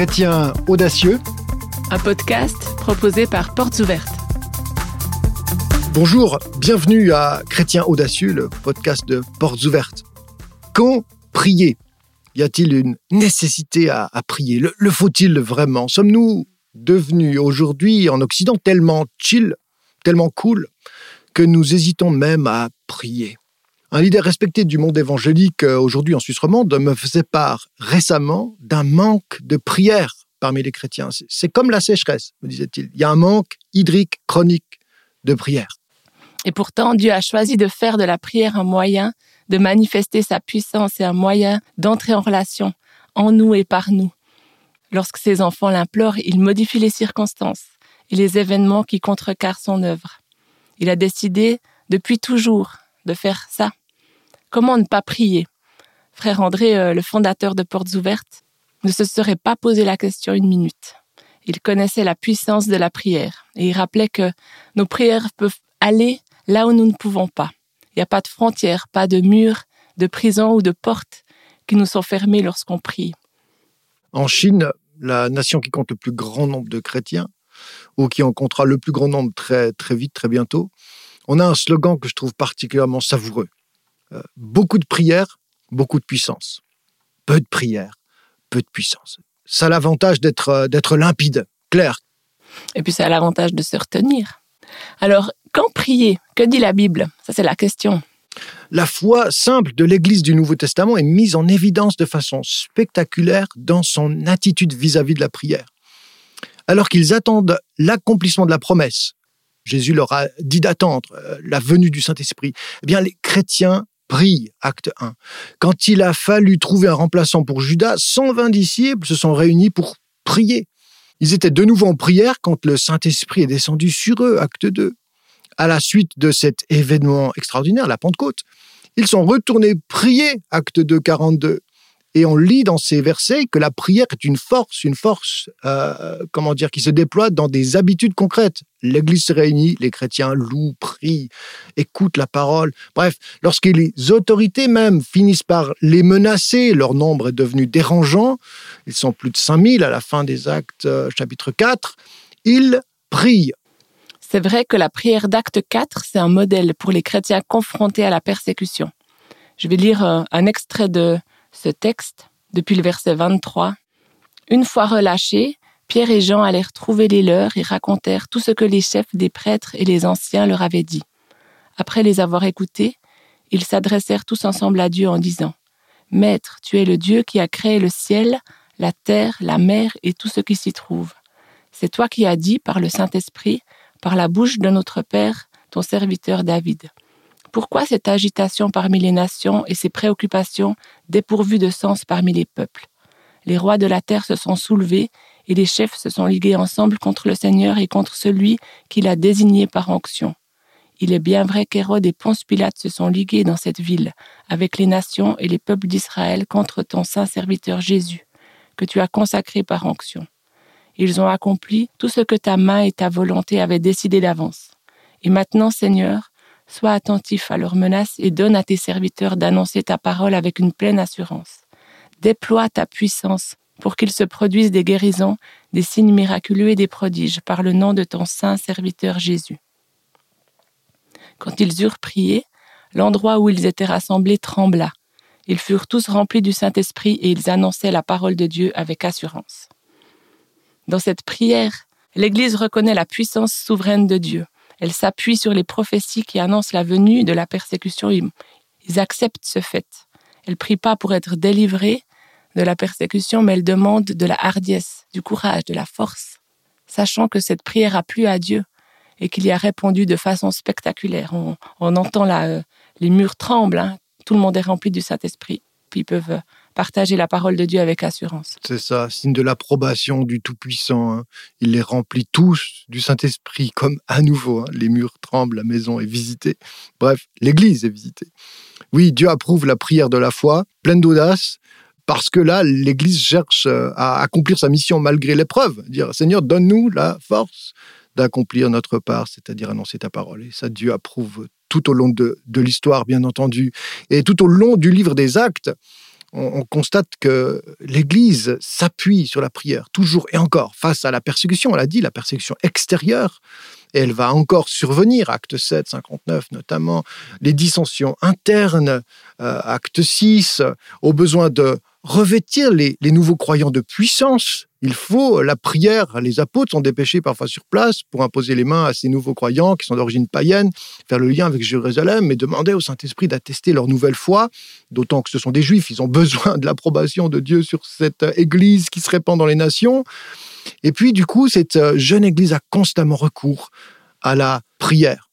Chrétien audacieux, un podcast proposé par Portes Ouvertes. Bonjour, bienvenue à Chrétien audacieux, le podcast de Portes Ouvertes. Quand prier? Y a-t-il une nécessité à, prier? Le, faut-il vraiment? Sommes-nous devenus aujourd'hui en Occident tellement chill, tellement cool, que nous hésitons même à prier? Un leader respecté du monde évangélique euh, aujourd'hui en Suisse romande me faisait part récemment d'un manque de prière parmi les chrétiens. C'est comme la sécheresse, me disait-il. Il y a un manque hydrique chronique de prière. Et pourtant, Dieu a choisi de faire de la prière un moyen de manifester sa puissance et un moyen d'entrer en relation en nous et par nous. Lorsque ses enfants l'implorent, il modifie les circonstances et les événements qui contrecarrent son œuvre. Il a décidé, depuis toujours, de faire ça Comment ne pas prier? Frère André, euh, le fondateur de Portes Ouvertes, ne se serait pas posé la question une minute. Il connaissait la puissance de la prière et il rappelait que nos prières peuvent aller là où nous ne pouvons pas. Il n'y a pas de frontières, pas de murs, de prison ou de portes qui nous sont fermées lorsqu'on prie. En Chine, la nation qui compte le plus grand nombre de chrétiens, ou qui en comptera le plus grand nombre très, très vite, très bientôt, on a un slogan que je trouve particulièrement savoureux. Euh, beaucoup de prières, beaucoup de puissance. Peu de prières, peu de puissance. Ça a l'avantage d'être euh, d'être limpide, clair. Et puis ça a l'avantage de se retenir. Alors, quand prier? Que dit la Bible? Ça, c'est la question. La foi simple de l'Église du Nouveau Testament est mise en évidence de façon spectaculaire dans son attitude vis-à-vis de la prière. Alors qu'ils attendent l'accomplissement de la promesse, Jésus leur a dit d'attendre euh, la venue du Saint-Esprit. Eh bien, les chrétiens prie, acte 1. Quand il a fallu trouver un remplaçant pour Judas, 120 disciples se sont réunis pour prier. Ils étaient de nouveau en prière quand le Saint-Esprit est descendu sur eux, acte 2. À la suite de cet événement extraordinaire, la Pentecôte, ils sont retournés prier, acte 2, 42. Et on lit dans ces versets que la prière est une force, une force, euh, comment dire, qui se déploie dans des habitudes concrètes. L'Église se réunit, les chrétiens louent, prient, écoutent la parole. Bref, lorsque les autorités même finissent par les menacer, leur nombre est devenu dérangeant, ils sont plus de 5000 à la fin des actes euh, chapitre 4, ils prient. C'est vrai que la prière d'acte 4, c'est un modèle pour les chrétiens confrontés à la persécution. Je vais lire euh, un extrait de ce texte depuis le verset 23. Une fois relâchés, Pierre et Jean allèrent trouver les leurs et racontèrent tout ce que les chefs des prêtres et les anciens leur avaient dit. Après les avoir écoutés, ils s'adressèrent tous ensemble à Dieu en disant Maître, tu es le Dieu qui a créé le ciel, la terre, la mer et tout ce qui s'y trouve. C'est toi qui as dit par le Saint-Esprit, par la bouche de notre Père, ton serviteur David. Pourquoi cette agitation parmi les nations et ces préoccupations dépourvues de sens parmi les peuples? Les rois de la terre se sont soulevés et les chefs se sont ligués ensemble contre le Seigneur et contre celui qu'il a désigné par onction. Il est bien vrai qu'Hérode et Ponce Pilate se sont ligués dans cette ville, avec les nations et les peuples d'Israël contre ton saint serviteur Jésus, que tu as consacré par onction. Ils ont accompli tout ce que ta main et ta volonté avaient décidé d'avance. Et maintenant, Seigneur, Sois attentif à leurs menaces et donne à tes serviteurs d'annoncer ta parole avec une pleine assurance. Déploie ta puissance pour qu'il se produisent des guérisons, des signes miraculeux et des prodiges par le nom de ton saint serviteur Jésus. Quand ils eurent prié, l'endroit où ils étaient rassemblés trembla. Ils furent tous remplis du Saint-Esprit et ils annonçaient la parole de Dieu avec assurance. Dans cette prière, l'Église reconnaît la puissance souveraine de Dieu. Elle s'appuie sur les prophéties qui annoncent la venue de la persécution. Ils acceptent ce fait. Elle prie pas pour être délivrée de la persécution, mais elle demande de la hardiesse, du courage, de la force, sachant que cette prière a plu à Dieu et qu'il y a répondu de façon spectaculaire. On, entend là, euh, les murs tremblent, hein. tout le monde est rempli du Saint-Esprit, puis peuvent euh, partager la parole de Dieu avec assurance. C'est ça, signe de l'approbation du Tout-Puissant. Hein. Il les remplit tous du Saint-Esprit, comme à nouveau. Hein. Les murs tremblent, la maison est visitée. Bref, l'Église est visitée. Oui, Dieu approuve la prière de la foi, pleine d'audace, parce que là, l'Église cherche euh, à accomplir sa mission malgré l'épreuve. Dire, Seigneur, donne-nous la force d'accomplir notre part, c'est-à-dire annoncer ta parole. Et ça, Dieu approuve tout au long de, de l'histoire, bien entendu, et tout au long du livre des actes on, constate que l'Église s'appuie sur la prière, toujours et encore, face à la persécution, on l'a dit, la persécution extérieure, et elle va encore survenir, acte 7, 59 notamment, les dissensions internes, euh, acte 6, au besoin de revêtir les, nouveaux croyants de puissance. Il faut la prière. Les apôtres sont dépêchés parfois sur place pour imposer les mains à ces nouveaux croyants qui sont d'origine païenne, faire le lien avec Jérusalem et demander au Saint-Esprit d'attester leur nouvelle foi, d'autant que ce sont des juifs, ils ont besoin de l'approbation de Dieu sur cette Église qui se répand dans les nations. Et puis, du coup, cette jeune Église a constamment recours à la prière.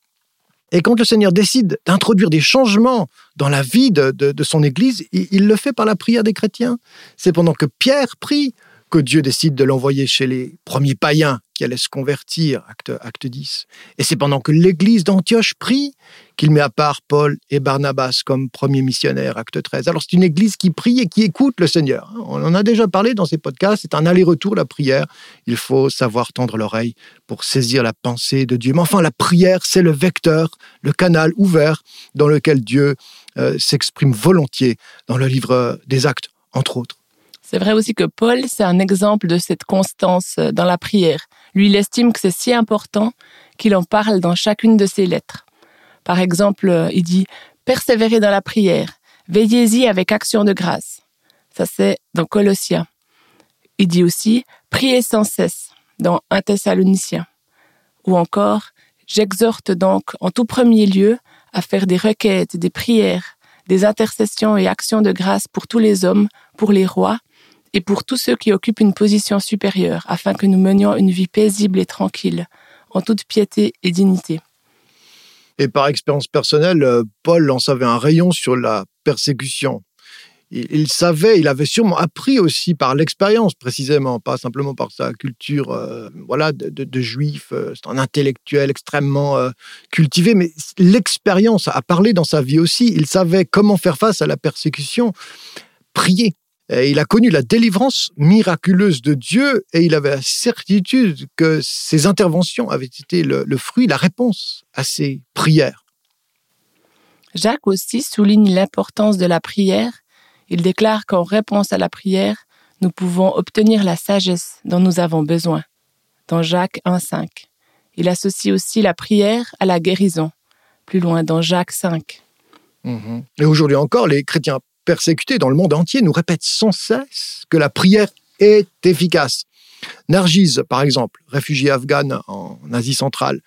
Et quand le Seigneur décide d'introduire des changements dans la vie de, son Église, il, le fait par la prière des chrétiens. C'est pendant que Pierre prie que Dieu décide de l'envoyer chez les premiers païens qui allaient se convertir, acte, acte 10. Et c'est pendant que l'église d'Antioche prie qu'il met à part Paul et Barnabas comme premiers missionnaires, acte 13. Alors c'est une église qui prie et qui écoute le Seigneur. On en a déjà parlé dans ces podcasts, c'est un aller-retour la prière. Il faut savoir tendre l'oreille pour saisir la pensée de Dieu. Mais enfin, la prière, c'est le vecteur, le canal ouvert dans lequel Dieu euh, s'exprime volontiers dans le livre des actes, entre autres. C'est vrai aussi que Paul, c'est un exemple de cette constance euh, dans la prière. Lui, il estime que c'est si important qu'il en parle dans chacune de ses lettres. Par exemple, euh, il dit Persévérez dans la prière, veillez-y avec action de grâce. Ça, c'est dans Colossiens. Il dit aussi Priez sans cesse dans 1 Thessaloniciens. Ou encore J'exhorte donc en tout premier lieu à faire des requêtes, des prières, des intercessions et actions de grâce pour tous les hommes, pour les rois, et pour tous ceux qui occupent une position supérieure, afin que nous menions une vie paisible et tranquille, en toute piété et dignité. Et par expérience personnelle, euh, Paul en savait un rayon sur la persécution. Il, savait, il avait sûrement appris aussi par l'expérience précisément, pas simplement par sa culture euh, voilà, de, juif, euh, c'est un intellectuel extrêmement cultivé, mais l'expérience a parlé dans sa vie aussi. Il savait comment faire face à la persécution, prier, il a connu la délivrance miraculeuse de Dieu et il avait la certitude que ses interventions avaient été le, fruit, la réponse à ses prières. Jacques aussi souligne l'importance de la prière. Il déclare qu'en réponse à la prière, nous pouvons obtenir la sagesse dont nous avons besoin. Dans Jacques 1.5. Il associe aussi la prière à la guérison. Plus loin dans Jacques 5. Mhm. Et aujourd'hui encore, les chrétiens persécutés dans le monde entier nous répètent sans cesse que la prière est efficace. Nargis, par exemple, réfugiée afghane en Asie centrale,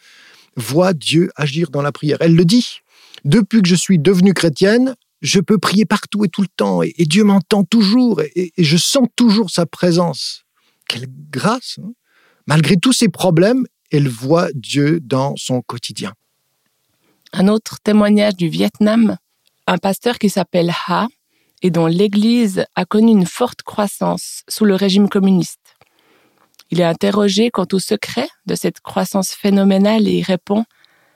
voit Dieu agir dans la prière. Elle le dit. Depuis que je suis devenue chrétienne, je peux prier partout et tout le temps, et, Dieu m'entend toujours, et, je sens toujours sa présence. Quelle grâce hein. Malgré tous ses problèmes, elle voit Dieu dans son quotidien. Un autre témoignage du Vietnam, un pasteur qui s'appelle Ha et dont l'Église a connu une forte croissance sous le régime communiste. Il est interrogé quant au secret de cette croissance phénoménale et il répond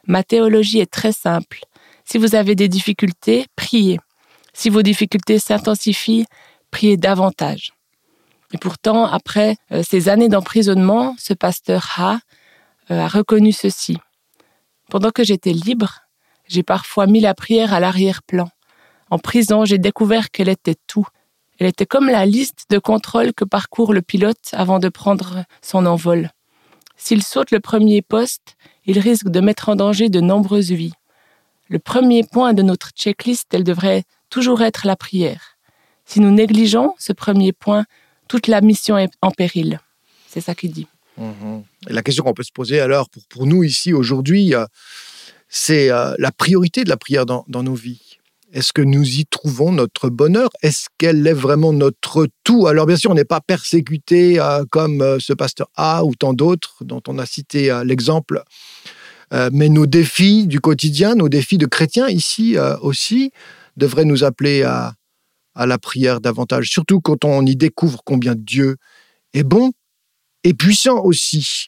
Ma théologie est très simple. Si vous avez des difficultés, priez. Si vos difficultés s'intensifient, priez davantage. Et pourtant, après euh, ces années d'emprisonnement, ce pasteur Ha euh, a reconnu ceci. Pendant que j'étais libre, j'ai parfois mis la prière à l'arrière-plan. En prison, j'ai découvert qu'elle était tout. Elle était comme la liste de contrôle que parcourt le pilote avant de prendre son envol. S'il saute le premier poste, il risque de mettre en danger de nombreuses vies. Le premier point de notre checklist, elle devrait toujours être la prière. Si nous négligeons ce premier point, toute la mission est en péril. C'est ça qu'il dit. Mhm. la question qu'on peut se poser alors pour, pour nous ici aujourd'hui, euh, c'est euh, la priorité de la prière dans nos vies. Est-ce que nous y trouvons notre bonheur? Est-ce qu'elle est vraiment notre tout? Alors bien sûr, on n'est pas persécuté euh, comme euh, ce pasteur A ou tant d'autres dont on a cité euh, l'exemple. mais nos défis du quotidien, nos défis de chrétiens ici aussi, devraient nous appeler à, la prière davantage, surtout quand on y découvre combien Dieu est bon et puissant aussi.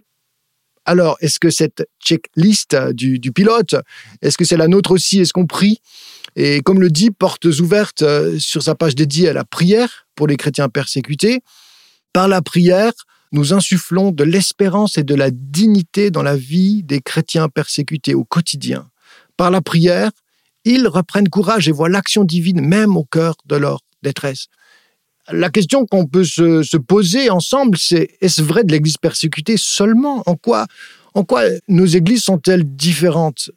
Alors, est-ce que cette checklist du, du pilote, est-ce que c'est la nôtre aussi? Est-ce qu'on prie et comme le dit Portes ouvertes euh, sur sa page dédiée à la prière pour les chrétiens persécutés, par la prière, nous insufflons de l'espérance et de la dignité dans la vie des chrétiens persécutés au quotidien. Par la prière, ils reprennent courage et voient l'action divine même au cœur de leur détresse. la question qu'on peut se, se, poser ensemble, c'est est-ce vrai de l'Église persécutée seulement? En quoi, en quoi nos églises sont-elles différentes?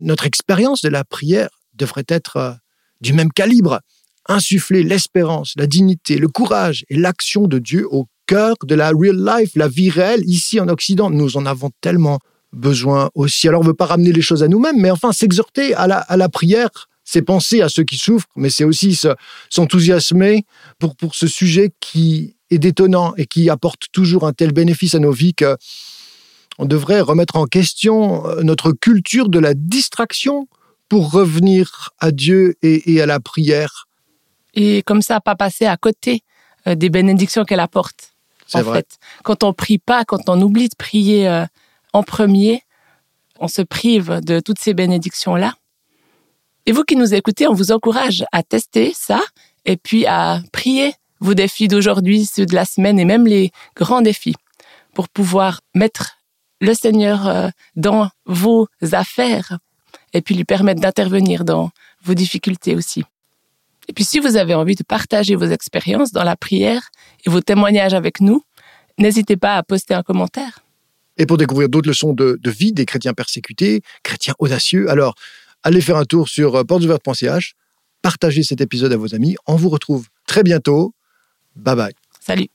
Notre expérience de la prière devrait être euh, du même calibre, insuffler l'espérance, la dignité, le courage et l'action de Dieu au cœur de la real life, la vie réelle ici en Occident. Nous en avons tellement besoin aussi. Alors on ne veut pas ramener les choses à nous-mêmes, mais enfin s'exhorter à la, prière c'est penser à ceux qui souffrent, mais c'est aussi s'enthousiasmer pour, pour ce sujet qui est détonnant et qui apporte toujours un tel bénéfice à nos vies que on devrait remettre en question euh, notre culture de la distraction pour revenir à Dieu et, et à la prière. Et comme ça, pas passer à côté euh, des bénédictions qu'elle apporte. En vrai. fait, quand on prie pas, quand on oublie de prier euh, en premier, on se prive de toutes ces bénédictions-là. Et vous qui nous écoutez, on vous encourage à tester ça et puis à prier vos défis d'aujourd'hui, ceux de la semaine et même les grands défis pour pouvoir mettre le Seigneur euh, dans vos affaires et puis lui permettre d'intervenir dans vos difficultés aussi. Et puis si vous avez envie de partager vos expériences dans la prière et vos témoignages avec nous, n'hésitez pas à poster un commentaire. Et pour découvrir d'autres leçons de, de vie des chrétiens persécutés, chrétiens audacieux, alors allez faire un tour sur euh, portesouvertes.ch, partagez cet épisode à vos amis. On vous retrouve très bientôt. Bye bye. Salut.